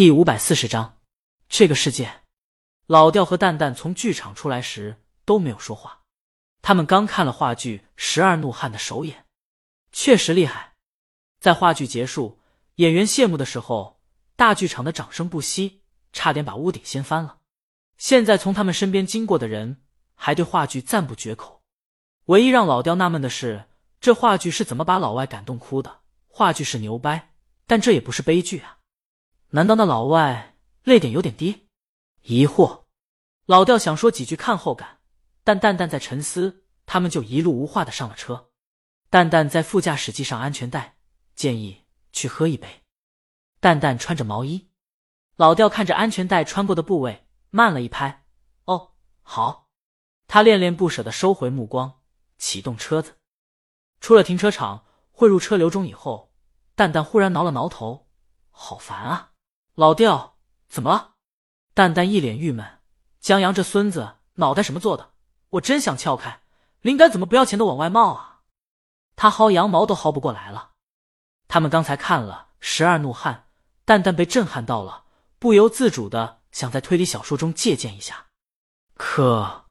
第五百四十章，这个世界，老调和蛋蛋从剧场出来时都没有说话。他们刚看了话剧《十二怒汉》的首演，确实厉害。在话剧结束，演员谢幕的时候，大剧场的掌声不息，差点把屋顶掀翻了。现在从他们身边经过的人还对话剧赞不绝口。唯一让老调纳闷的是，这话剧是怎么把老外感动哭的？话剧是牛掰，但这也不是悲剧啊。难道那老外泪点有点低？疑惑，老调想说几句看后感，但蛋蛋在沉思，他们就一路无话的上了车。蛋蛋在副驾驶系上安全带，建议去喝一杯。蛋蛋穿着毛衣，老调看着安全带穿过的部位，慢了一拍。哦，好。他恋恋不舍的收回目光，启动车子。出了停车场，汇入车流中以后，蛋蛋忽然挠了挠头，好烦啊！老调怎么了？蛋蛋一脸郁闷。江阳这孙子脑袋什么做的？我真想撬开，灵感怎么不要钱的往外冒啊？他薅羊毛都薅不过来了。他们刚才看了《十二怒汉》，蛋蛋被震撼到了，不由自主的想在推理小说中借鉴一下。可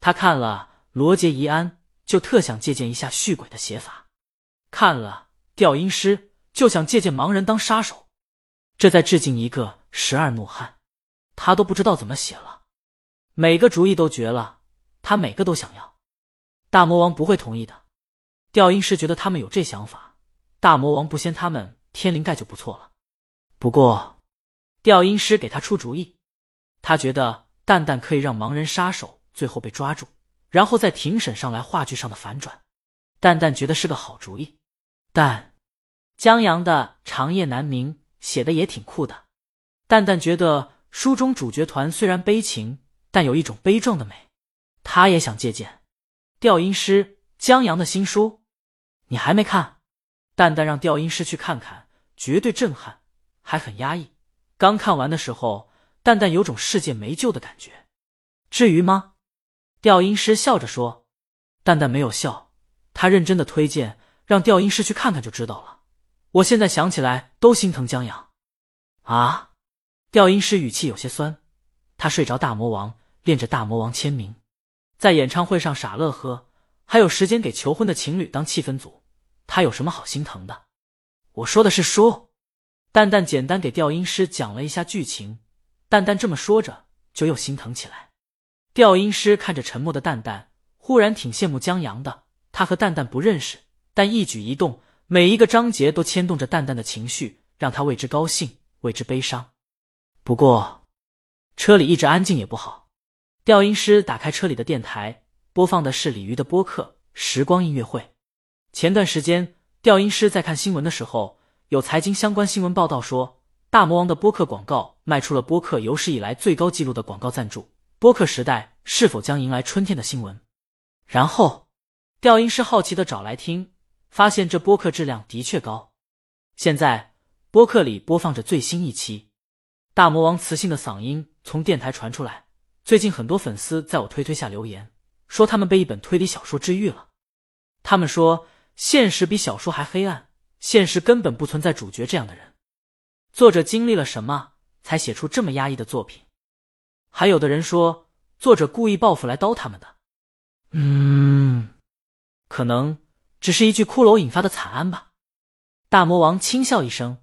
他看了《罗杰疑案》，就特想借鉴一下续鬼的写法；看了《调音师》，就想借鉴盲人当杀手。这在致敬一个十二怒汉，他都不知道怎么写了，每个主意都绝了，他每个都想要。大魔王不会同意的。调音师觉得他们有这想法，大魔王不掀他们天灵盖就不错了。不过，调音师给他出主意，他觉得蛋蛋可以让盲人杀手最后被抓住，然后在庭审上来话剧上的反转。蛋蛋觉得是个好主意，但江阳的长夜难明。写的也挺酷的，蛋蛋觉得书中主角团虽然悲情，但有一种悲壮的美，他也想借鉴。调音师江阳的新书，你还没看？蛋蛋让调音师去看看，绝对震撼，还很压抑。刚看完的时候，蛋蛋有种世界没救的感觉。至于吗？调音师笑着说。蛋蛋没有笑，他认真的推荐，让调音师去看看就知道了。我现在想起来都心疼江阳，啊！调音师语气有些酸。他睡着大魔王，练着大魔王签名，在演唱会上傻乐呵，还有时间给求婚的情侣当气氛组。他有什么好心疼的？我说的是书。蛋蛋简单给调音师讲了一下剧情。蛋蛋这么说着，就又心疼起来。调音师看着沉默的蛋蛋，忽然挺羡慕江阳的。他和蛋蛋不认识，但一举一动。每一个章节都牵动着淡淡的情绪，让他为之高兴，为之悲伤。不过，车里一直安静也不好。调音师打开车里的电台，播放的是鲤鱼的播客《时光音乐会》。前段时间，调音师在看新闻的时候，有财经相关新闻报道说，大魔王的播客广告卖出了播客有史以来最高纪录的广告赞助。播客时代是否将迎来春天的新闻？然后，调音师好奇的找来听。发现这播客质量的确高。现在播客里播放着最新一期，大魔王磁性的嗓音从电台传出来。最近很多粉丝在我推推下留言，说他们被一本推理小说治愈了。他们说现实比小说还黑暗，现实根本不存在主角这样的人。作者经历了什么才写出这么压抑的作品？还有的人说作者故意报复来刀他们的。嗯，可能。只是一具骷髅引发的惨案吧。大魔王轻笑一声，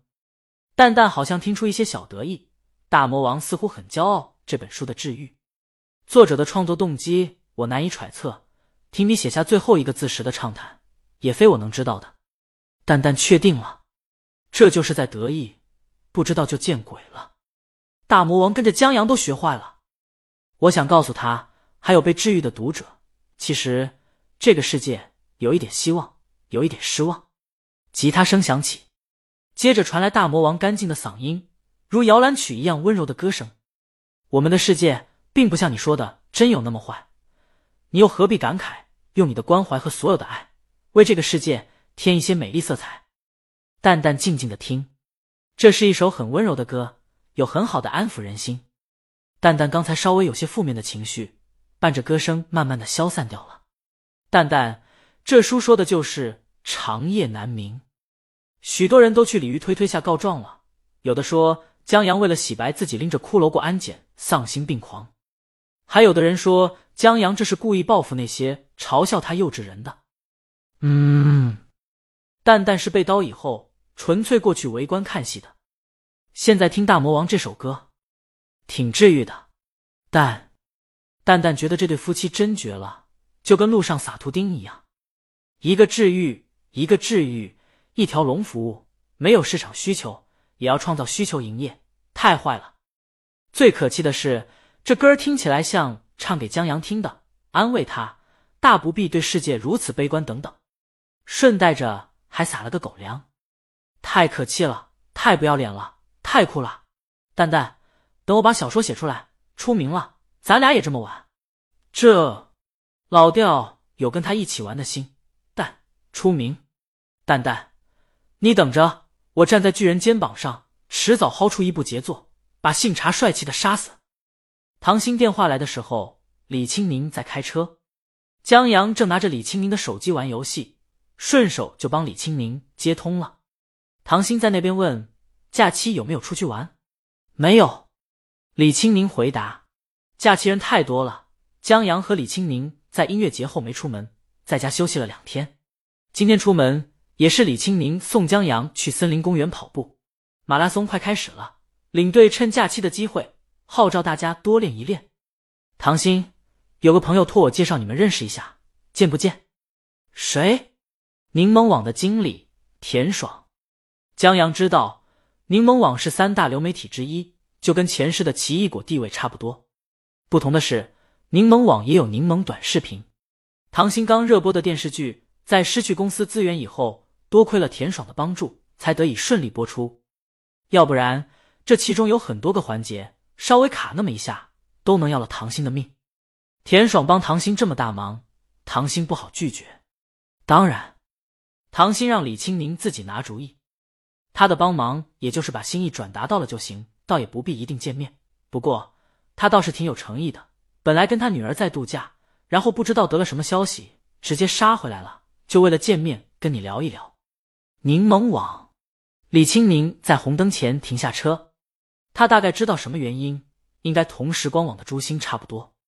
蛋蛋好像听出一些小得意。大魔王似乎很骄傲这本书的治愈。作者的创作动机我难以揣测，听你写下最后一个字时的畅谈也非我能知道的。蛋蛋确定了，这就是在得意，不知道就见鬼了。大魔王跟着江阳都学坏了。我想告诉他，还有被治愈的读者，其实这个世界。有一点希望，有一点失望。吉他声响起，接着传来大魔王干净的嗓音，如摇篮曲一样温柔的歌声。我们的世界并不像你说的真有那么坏，你又何必感慨？用你的关怀和所有的爱，为这个世界添一些美丽色彩。淡淡静静的听，这是一首很温柔的歌，有很好的安抚人心。淡淡刚才稍微有些负面的情绪，伴着歌声慢慢的消散掉了。淡淡。这书说的就是长夜难明，许多人都去鲤鱼推推下告状了。有的说江阳为了洗白自己拎着骷髅过安检，丧心病狂。还有的人说江阳这是故意报复那些嘲笑他幼稚人的。嗯，蛋蛋是被刀以后，纯粹过去围观看戏的。现在听大魔王这首歌，挺治愈的。但蛋蛋觉得这对夫妻真绝了，就跟路上撒图钉一样，一个治愈，一个治愈，一条龙服务，没有市场需求，也要创造需求营业，太坏了。最可气的是，这歌听起来像唱给江阳听的，安慰他，大不必对世界如此悲观等等，顺带着还撒了个狗粮，太可气了，太不要脸了，太酷了。蛋蛋，等我把小说写出来。出名了，咱俩也这么玩。这老调有跟他一起玩的心，出名，蛋蛋，你等着，我站在巨人肩膀上，迟早薅出一部杰作，把姓查帅气的杀死。唐鑫电话来的时候，李青宁在开车，江阳正拿着李青宁的手机玩游戏，顺手就帮李青宁接通了。唐鑫在那边问：假期有没有出去玩？没有。李青宁回答：“假期人太多了，江阳和李青宁在音乐节后没出门，在家休息了两天。今天出门也是李青明送江阳去森林公园跑步，马拉松快开始了，领队趁假期的机会号召大家多练一练。唐鑫，有个朋友托我介绍你们认识一下，见不见？谁？柠檬网的经理田爽。江阳知道，柠檬网是三大流媒体之一。”就跟前世的奇异果地位差不多，不同的是，柠檬网也有柠檬短视频。唐鑫刚热播的电视剧，在失去公司资源以后，多亏了田爽的帮助，才得以顺利播出。要不然，这其中有很多个环节，稍微卡那么一下，都能要了唐鑫的命。田爽帮唐鑫这么大忙，唐鑫不好拒绝。当然，唐鑫让李青宁自己拿主意，他的帮忙也就是把心意转达到了就行。倒也不必一定见面，不过他倒是挺有诚意的。本来跟他女儿在度假，然后不知道得了什么消息，直接杀回来了，就为了见面跟你聊一聊。柠檬网，李青宁在红灯前停下车，他大概知道什么原因，应该同时观网的朱星差不多。